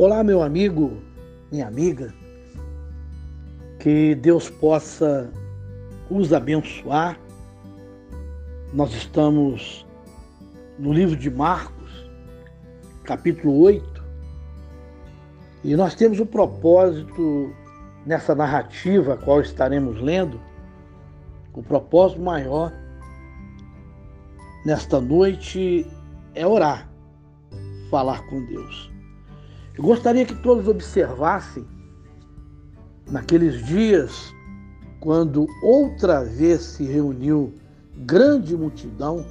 Olá, meu amigo, minha amiga. Que Deus possa os abençoar. Nós estamos no livro de Marcos, capítulo 8, e nós temos o propósito nessa narrativa a qual estaremos lendo, o propósito maior nesta noite é orar, falar com Deus. Eu gostaria que todos observassem naqueles dias, quando outra vez se reuniu grande multidão,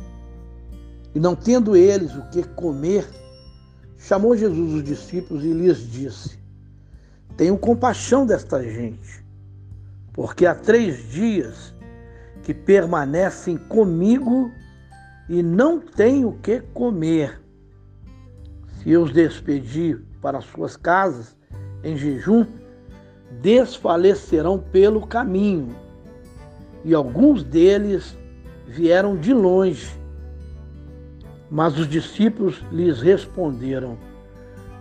e não tendo eles o que comer, chamou Jesus os discípulos e lhes disse: Tenho compaixão desta gente, porque há três dias que permanecem comigo e não têm o que comer. Se eu os despedir para suas casas em jejum, desfalecerão pelo caminho. E alguns deles vieram de longe. Mas os discípulos lhes responderam: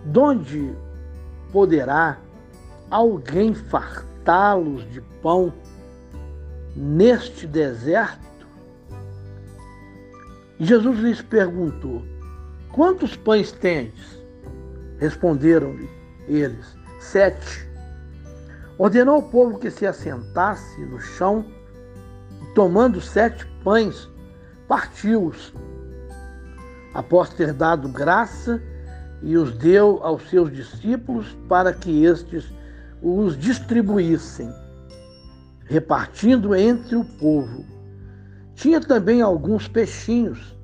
Donde poderá alguém fartá-los de pão neste deserto? Jesus lhes perguntou: Quantos pães tendes? Responderam-lhe eles: Sete. Ordenou ao povo que se assentasse no chão, e tomando sete pães, partiu-os. Após ter dado graça, e os deu aos seus discípulos para que estes os distribuíssem, repartindo entre o povo. Tinha também alguns peixinhos,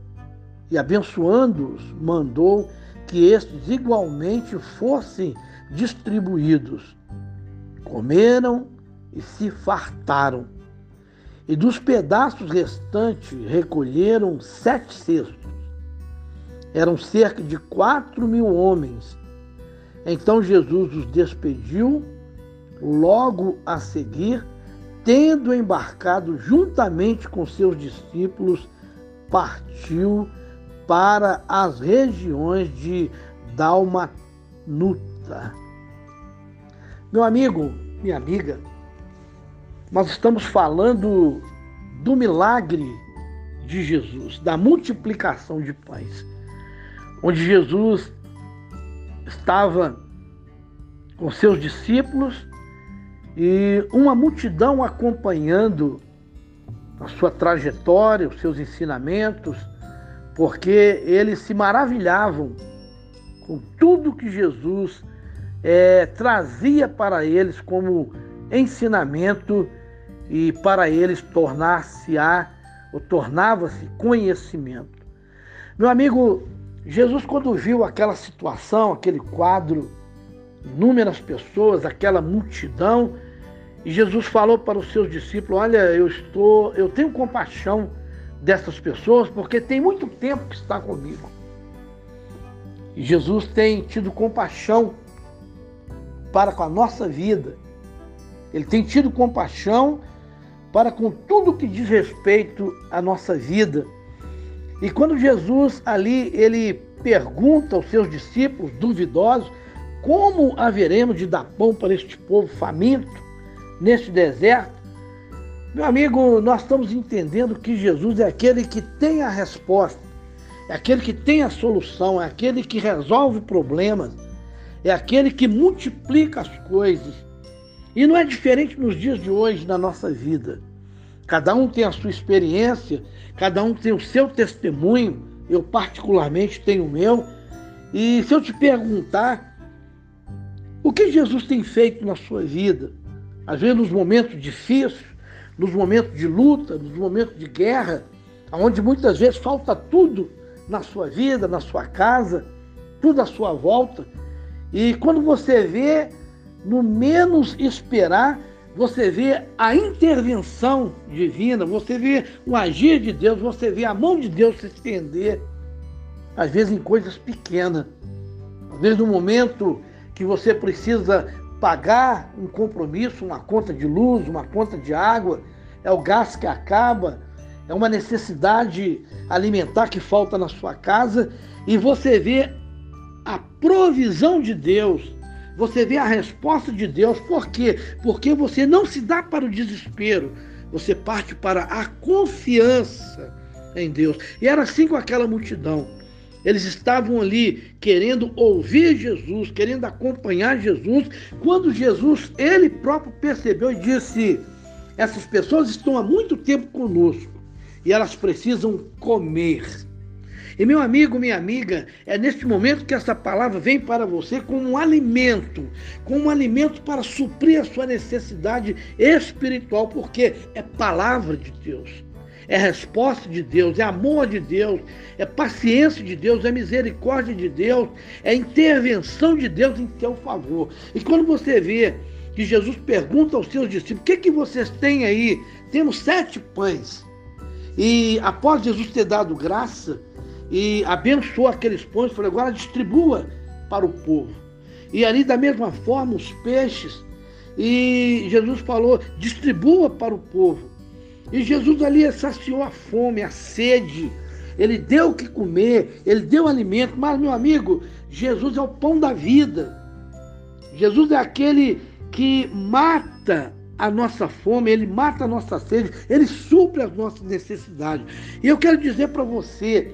e abençoando-os, mandou que estes igualmente fossem distribuídos. Comeram e se fartaram. E dos pedaços restantes recolheram sete cestos. Eram cerca de quatro mil homens. Então Jesus os despediu, logo a seguir, tendo embarcado juntamente com seus discípulos, partiu para as regiões de Dalmanuta. Meu amigo, minha amiga, nós estamos falando do milagre de Jesus, da multiplicação de pães, onde Jesus estava com seus discípulos e uma multidão acompanhando a sua trajetória, os seus ensinamentos, porque eles se maravilhavam com tudo que Jesus é, trazia para eles como ensinamento e para eles tornar-se-á ou tornava-se conhecimento. Meu amigo, Jesus quando viu aquela situação, aquele quadro, inúmeras pessoas, aquela multidão, e Jesus falou para os seus discípulos: "Olha, eu estou, eu tenho compaixão dessas pessoas porque tem muito tempo que está comigo. E Jesus tem tido compaixão para com a nossa vida. Ele tem tido compaixão para com tudo que diz respeito à nossa vida. E quando Jesus ali ele pergunta aos seus discípulos duvidosos como haveremos de dar pão para este povo faminto neste deserto, meu amigo, nós estamos entendendo que Jesus é aquele que tem a resposta, é aquele que tem a solução, é aquele que resolve problemas, é aquele que multiplica as coisas. E não é diferente nos dias de hoje na nossa vida. Cada um tem a sua experiência, cada um tem o seu testemunho, eu particularmente tenho o meu. E se eu te perguntar, o que Jesus tem feito na sua vida? Às vezes nos momentos difíceis, nos momentos de luta, nos momentos de guerra, onde muitas vezes falta tudo na sua vida, na sua casa, tudo à sua volta. E quando você vê, no menos esperar, você vê a intervenção divina, você vê o agir de Deus, você vê a mão de Deus se estender, às vezes em coisas pequenas, às vezes no momento que você precisa pagar um compromisso, uma conta de luz, uma conta de água, é o gás que acaba, é uma necessidade alimentar que falta na sua casa e você vê a provisão de Deus, você vê a resposta de Deus. Por quê? Porque você não se dá para o desespero, você parte para a confiança em Deus. E era assim com aquela multidão. Eles estavam ali querendo ouvir Jesus, querendo acompanhar Jesus, quando Jesus, ele próprio percebeu e disse: Essas pessoas estão há muito tempo conosco e elas precisam comer. E meu amigo, minha amiga, é neste momento que essa palavra vem para você como um alimento, como um alimento para suprir a sua necessidade espiritual, porque é palavra de Deus. É resposta de Deus, é amor de Deus, é paciência de Deus, é misericórdia de Deus, é intervenção de Deus em teu favor. E quando você vê que Jesus pergunta aos seus discípulos: o que, que vocês têm aí? Temos sete pães. E após Jesus ter dado graça, e abençoou aqueles pães, falou: agora distribua para o povo. E ali, da mesma forma, os peixes. E Jesus falou: distribua para o povo. E Jesus ali saciou a fome, a sede. Ele deu o que comer, ele deu alimento. Mas, meu amigo, Jesus é o pão da vida. Jesus é aquele que mata a nossa fome, ele mata a nossa sede, ele supre as nossas necessidades. E eu quero dizer para você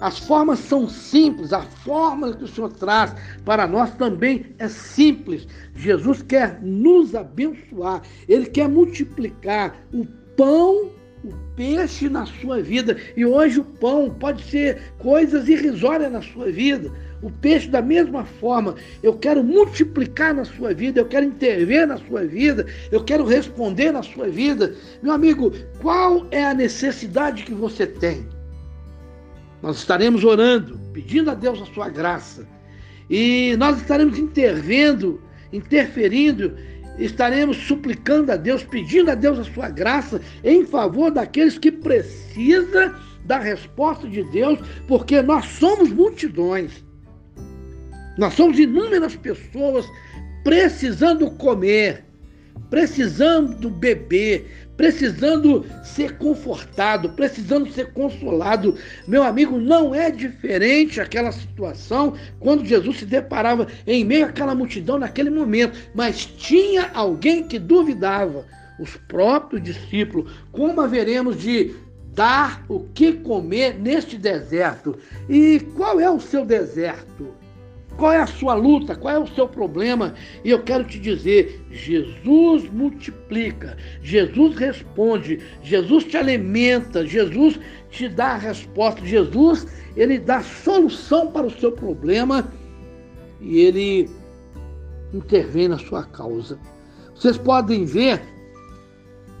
as formas são simples, a fórmula que o Senhor traz para nós também é simples. Jesus quer nos abençoar, ele quer multiplicar o pão, o peixe na sua vida. E hoje o pão pode ser coisas irrisórias na sua vida. O peixe, da mesma forma, eu quero multiplicar na sua vida, eu quero intervir na sua vida, eu quero responder na sua vida. Meu amigo, qual é a necessidade que você tem? Nós estaremos orando, pedindo a Deus a sua graça. E nós estaremos intervendo, interferindo, estaremos suplicando a Deus, pedindo a Deus a sua graça em favor daqueles que precisam da resposta de Deus, porque nós somos multidões. Nós somos inúmeras pessoas precisando comer, precisando beber, precisando ser confortado, precisando ser consolado. Meu amigo, não é diferente aquela situação quando Jesus se deparava em meio àquela multidão naquele momento, mas tinha alguém que duvidava, os próprios discípulos. Como haveremos de dar o que comer neste deserto? E qual é o seu deserto? Qual é a sua luta? Qual é o seu problema? E eu quero te dizer: Jesus multiplica, Jesus responde, Jesus te alimenta, Jesus te dá a resposta, Jesus ele dá solução para o seu problema e ele intervém na sua causa. Vocês podem ver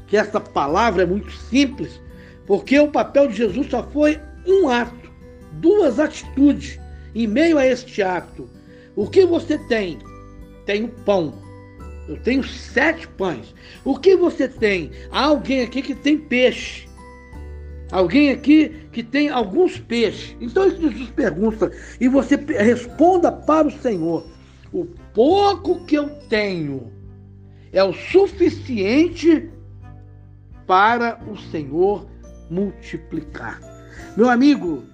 que essa palavra é muito simples, porque o papel de Jesus só foi um ato, duas atitudes em meio a este ato, o que você tem? Tenho pão. Eu tenho sete pães. O que você tem? Há alguém aqui que tem peixe. Alguém aqui que tem alguns peixes. Então Jesus pergunta e você responda para o Senhor: o pouco que eu tenho é o suficiente para o Senhor multiplicar. Meu amigo,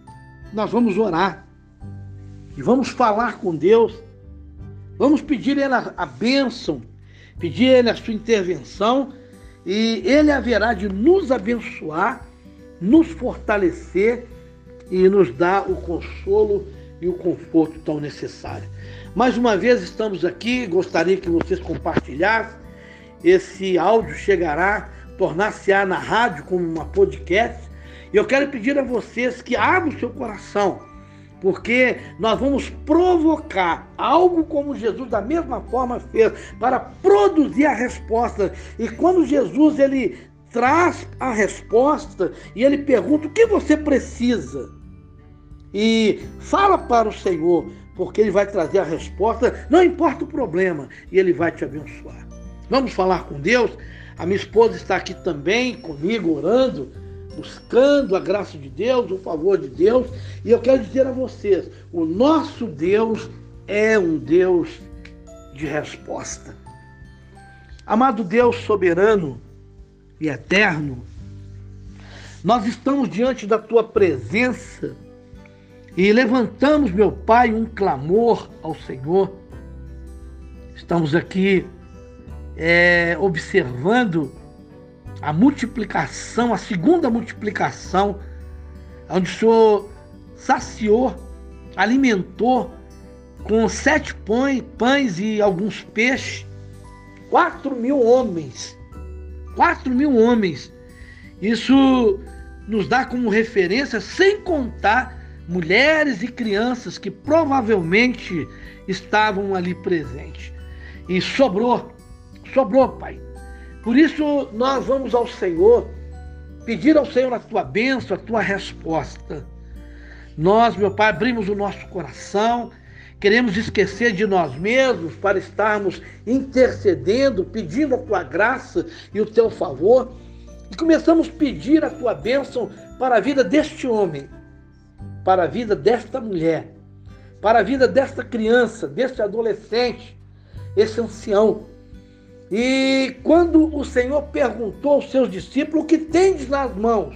nós vamos orar. E vamos falar com Deus. Vamos pedir Ele a bênção, pedir Ele a sua intervenção, e Ele haverá de nos abençoar, nos fortalecer e nos dar o consolo e o conforto tão necessário. Mais uma vez estamos aqui, gostaria que vocês compartilhassem. Esse áudio chegará, tornar-se-á na rádio como uma podcast. E eu quero pedir a vocês que abram o seu coração porque nós vamos provocar algo como Jesus da mesma forma fez para produzir a resposta. E quando Jesus ele traz a resposta e ele pergunta o que você precisa e fala para o Senhor, porque ele vai trazer a resposta, não importa o problema, e ele vai te abençoar. Vamos falar com Deus. A minha esposa está aqui também comigo orando buscando a graça de Deus, o favor de Deus. E eu quero dizer a vocês: o nosso Deus é um Deus de resposta. Amado Deus soberano e eterno, nós estamos diante da tua presença e levantamos, meu Pai, um clamor ao Senhor. Estamos aqui é, observando a multiplicação, a segunda multiplicação, onde o Senhor saciou, alimentou com sete pães e alguns peixes, quatro mil homens. Quatro mil homens. Isso nos dá como referência, sem contar mulheres e crianças que provavelmente estavam ali presentes. E sobrou, sobrou, Pai. Por isso nós vamos ao Senhor, pedir ao Senhor a tua bênção, a tua resposta. Nós, meu Pai, abrimos o nosso coração, queremos esquecer de nós mesmos para estarmos intercedendo, pedindo a tua graça e o teu favor. E começamos a pedir a tua bênção para a vida deste homem, para a vida desta mulher, para a vida desta criança, deste adolescente, esse ancião. E quando o Senhor perguntou aos seus discípulos: O que tendes nas mãos?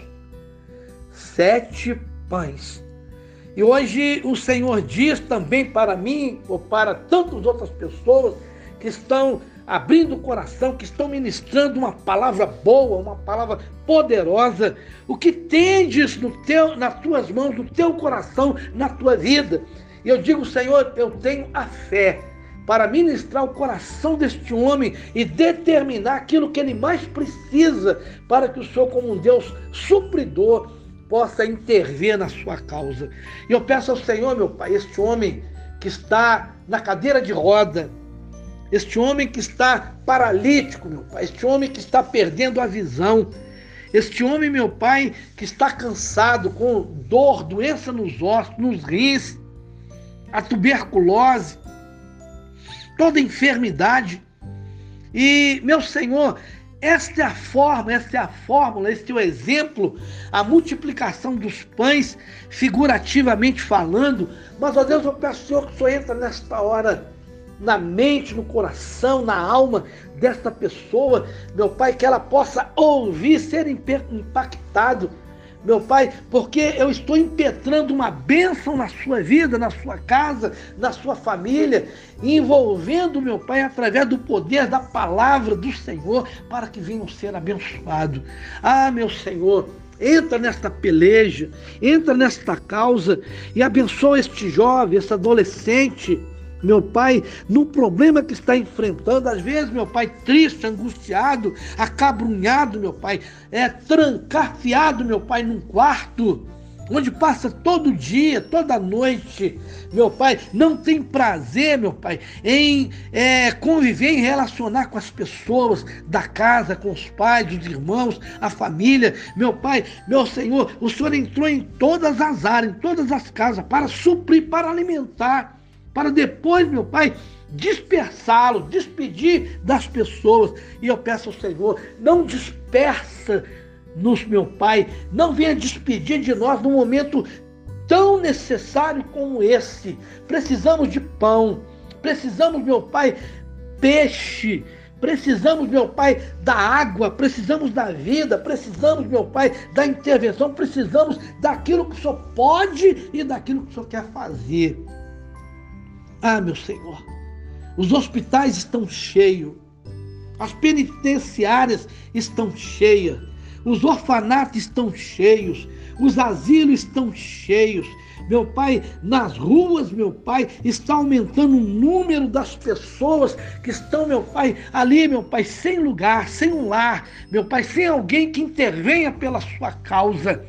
Sete pães. E hoje o Senhor diz também para mim, ou para tantas outras pessoas que estão abrindo o coração, que estão ministrando uma palavra boa, uma palavra poderosa, o que tendes no teu, nas tuas mãos, no teu coração, na tua vida. E eu digo, Senhor, eu tenho a fé para ministrar o coração deste homem e determinar aquilo que ele mais precisa para que o Senhor, como um Deus supridor, possa intervir na sua causa. E eu peço ao Senhor, meu Pai, este homem que está na cadeira de roda, este homem que está paralítico, meu Pai, este homem que está perdendo a visão, este homem, meu Pai, que está cansado, com dor, doença nos ossos, nos rins, a tuberculose, toda enfermidade. E, meu Senhor, esta é a forma, esta é a fórmula, este é o exemplo, a multiplicação dos pães, figurativamente falando. Mas, ó Deus, eu peço, Senhor, que o Senhor entra nesta hora na mente, no coração, na alma desta pessoa, meu Pai, que ela possa ouvir, ser impactado, meu Pai, porque eu estou impetrando uma bênção na sua vida, na sua casa, na sua família, envolvendo, meu Pai, através do poder da palavra do Senhor, para que venham ser abençoados. Ah, meu Senhor, entra nesta peleja, entra nesta causa e abençoa este jovem, esse adolescente meu pai, no problema que está enfrentando, às vezes, meu pai, triste, angustiado, acabrunhado, meu pai, é trancafiado, meu pai, num quarto, onde passa todo dia, toda noite, meu pai, não tem prazer, meu pai, em é, conviver, em relacionar com as pessoas da casa, com os pais, os irmãos, a família, meu pai, meu Senhor, o Senhor entrou em todas as áreas, em todas as casas, para suprir, para alimentar para depois, meu Pai, dispersá-lo, despedir das pessoas. E eu peço ao Senhor, não dispersa nos, meu Pai, não venha despedir de nós num momento tão necessário como esse. Precisamos de pão, precisamos, meu Pai, peixe. Precisamos, meu Pai, da água, precisamos da vida, precisamos, meu Pai, da intervenção, precisamos daquilo que o Senhor pode e daquilo que o Senhor quer fazer. Ah, meu Senhor, os hospitais estão cheios, as penitenciárias estão cheias, os orfanatos estão cheios, os asilos estão cheios. Meu Pai, nas ruas, meu Pai, está aumentando o número das pessoas que estão, meu Pai, ali, meu Pai, sem lugar, sem um lar, meu Pai, sem alguém que intervenha pela sua causa.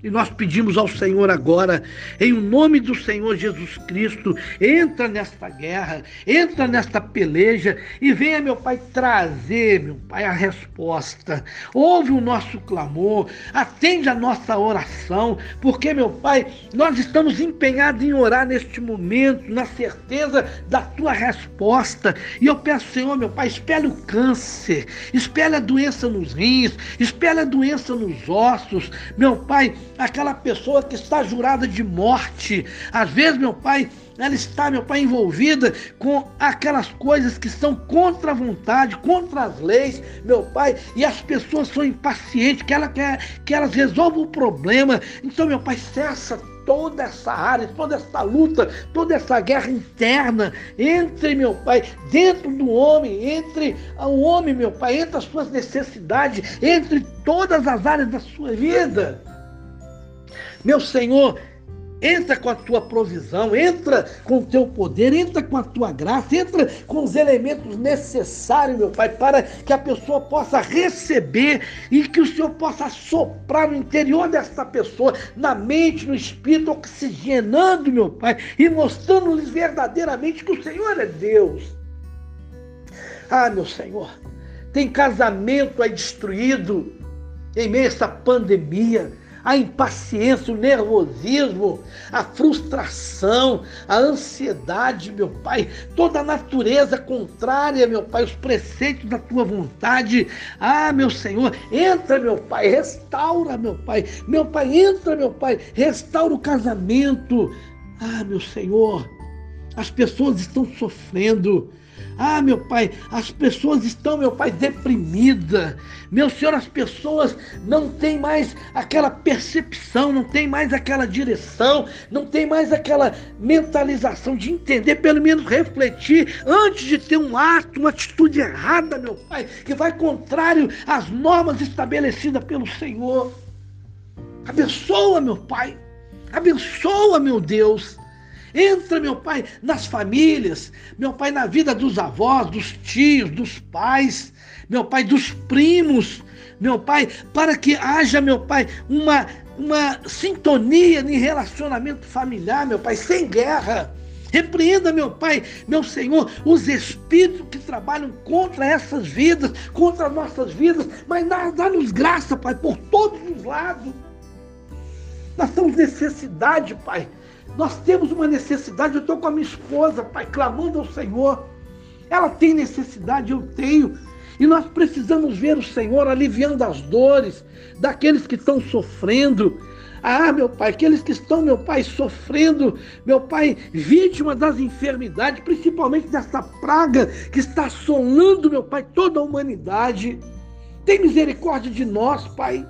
E nós pedimos ao Senhor agora, em nome do Senhor Jesus Cristo, entra nesta guerra, entra nesta peleja e venha, meu Pai, trazer, meu Pai, a resposta. Ouve o nosso clamor, atende a nossa oração, porque, meu Pai, nós estamos empenhados em orar neste momento, na certeza da tua resposta. E eu peço, Senhor, meu Pai, espelhe o câncer, espelhe a doença nos rins, espelhe a doença nos ossos, meu Pai aquela pessoa que está jurada de morte. Às vezes, meu Pai, ela está, meu Pai, envolvida com aquelas coisas que são contra a vontade, contra as leis, meu Pai, e as pessoas são impacientes, que, ela quer, que elas resolvam o problema. Então, meu Pai, cessa toda essa área, toda essa luta, toda essa guerra interna entre, meu Pai, dentro do homem, entre o homem, meu Pai, entre as suas necessidades, entre todas as áreas da sua vida. Meu Senhor, Entra com a tua provisão, entra com o teu poder, entra com a tua graça, entra com os elementos necessários, meu Pai, para que a pessoa possa receber e que o Senhor possa soprar no interior dessa pessoa, na mente, no espírito, oxigenando, meu Pai, e mostrando-lhes verdadeiramente que o Senhor é Deus. Ah, meu Senhor, tem casamento aí destruído em meio a essa pandemia a impaciência, o nervosismo, a frustração, a ansiedade, meu Pai, toda a natureza contrária, meu Pai, os preceitos da tua vontade. Ah, meu Senhor, entra, meu Pai, restaura, meu Pai. Meu Pai, entra, meu Pai, restaura o casamento. Ah, meu Senhor, as pessoas estão sofrendo. Ah, meu Pai, as pessoas estão, meu Pai, deprimidas. Meu Senhor, as pessoas não têm mais aquela percepção, não tem mais aquela direção, não tem mais aquela mentalização de entender, pelo menos refletir antes de ter um ato, uma atitude errada, meu Pai, que vai contrário às normas estabelecidas pelo Senhor. Abençoa, meu Pai. Abençoa, meu Deus. Entra, meu Pai, nas famílias, meu Pai, na vida dos avós, dos tios, dos pais, meu Pai, dos primos, meu Pai, para que haja, meu Pai, uma, uma sintonia em relacionamento familiar, meu Pai, sem guerra. Repreenda, meu Pai, meu Senhor, os espíritos que trabalham contra essas vidas, contra nossas vidas, mas dá-nos graça, Pai, por todos os lados. Nós temos necessidade, Pai, nós temos uma necessidade. Eu estou com a minha esposa, pai, clamando ao Senhor. Ela tem necessidade, eu tenho. E nós precisamos ver o Senhor aliviando as dores daqueles que estão sofrendo. Ah, meu pai, aqueles que estão, meu pai, sofrendo, meu pai, vítima das enfermidades, principalmente dessa praga que está assolando, meu pai, toda a humanidade. Tem misericórdia de nós, pai.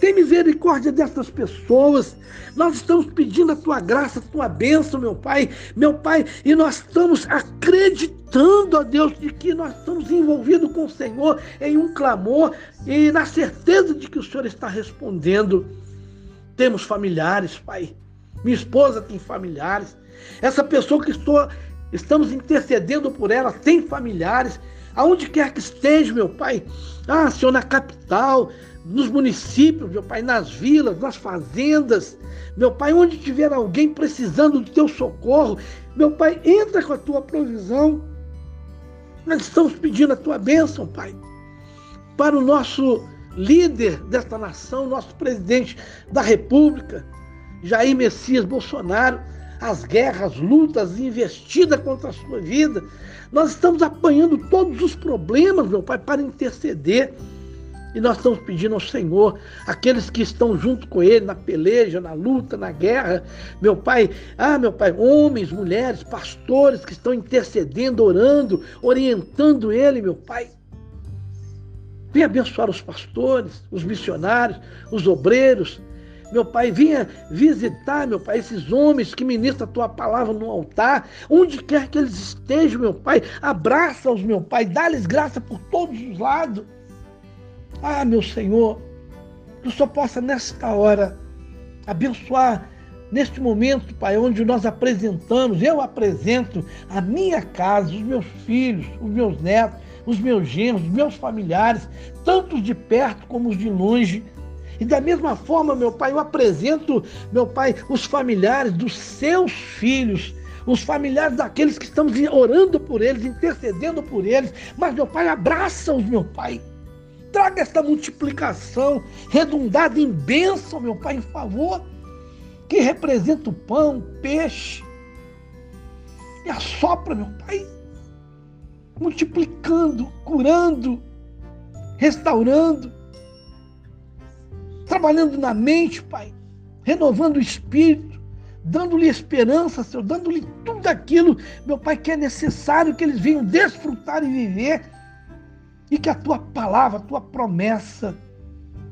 Tem misericórdia dessas pessoas. Nós estamos pedindo a tua graça, a tua bênção, meu Pai, meu Pai, e nós estamos acreditando, ó Deus, de que nós estamos envolvidos com o Senhor em um clamor e na certeza de que o Senhor está respondendo. Temos familiares, Pai. Minha esposa tem familiares. Essa pessoa que estou, estamos intercedendo por ela tem familiares. Aonde quer que esteja, meu Pai. Ah, Senhor, na capital, nos municípios, meu Pai, nas vilas, nas fazendas, meu Pai, onde tiver alguém precisando do teu socorro, meu Pai, entra com a tua provisão. Nós estamos pedindo a tua bênção, Pai, para o nosso líder desta nação, nosso presidente da República, Jair Messias Bolsonaro, as guerras, lutas, investidas contra a sua vida. Nós estamos apanhando todos os problemas, meu Pai, para interceder e nós estamos pedindo ao Senhor, aqueles que estão junto com Ele na peleja, na luta, na guerra, meu Pai, ah, meu Pai, homens, mulheres, pastores que estão intercedendo, orando, orientando Ele, meu Pai. Venha abençoar os pastores, os missionários, os obreiros, meu Pai, venha visitar, meu Pai, esses homens que ministram a tua palavra no altar, onde quer que eles estejam, meu Pai, abraça-os, meu Pai, dá-lhes graça por todos os lados. Ah, meu Senhor, que o Senhor possa nesta hora abençoar neste momento, Pai, onde nós apresentamos, eu apresento a minha casa, os meus filhos, os meus netos, os meus genros, os meus familiares, tantos de perto como os de longe. E da mesma forma, meu Pai, eu apresento, meu Pai, os familiares dos seus filhos, os familiares daqueles que estamos orando por eles, intercedendo por eles. Mas, meu Pai, abraça-os, meu Pai. Traga esta multiplicação redundada em bênção, meu Pai, em favor, que representa o pão, o peixe. E assopra, meu Pai, multiplicando, curando, restaurando, trabalhando na mente, Pai. renovando o espírito, dando-lhe esperança, Senhor, dando-lhe tudo aquilo, meu Pai, que é necessário que eles venham desfrutar e viver, e que a tua palavra, a tua promessa,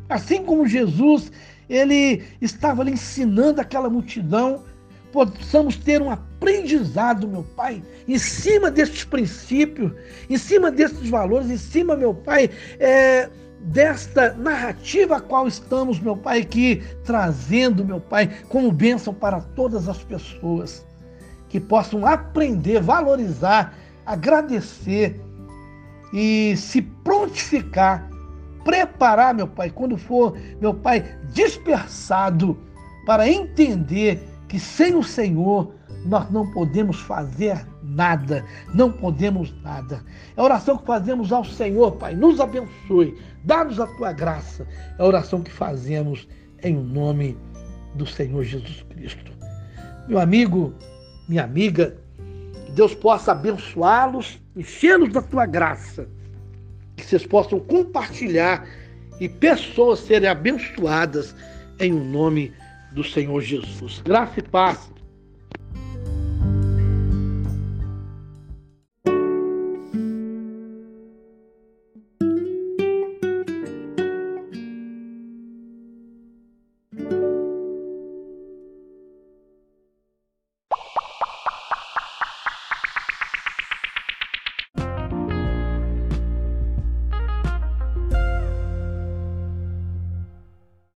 assim como Jesus, ele estava ali ensinando aquela multidão, possamos ter um aprendizado, meu Pai, em cima destes princípios, em cima destes valores, em cima, meu Pai, é, desta narrativa a qual estamos, meu Pai, aqui trazendo, meu Pai, como bênção para todas as pessoas, que possam aprender, valorizar, agradecer e se prontificar, preparar, meu Pai, quando for, meu Pai, dispersado, para entender que sem o Senhor nós não podemos fazer nada, não podemos nada. É a oração que fazemos ao Senhor, Pai, nos abençoe, dá-nos a tua graça. É a oração que fazemos em nome do Senhor Jesus Cristo. Meu amigo, minha amiga, Deus possa abençoá-los, enchê-los da tua graça, que vocês possam compartilhar e pessoas serem abençoadas em nome do Senhor Jesus. Graça e paz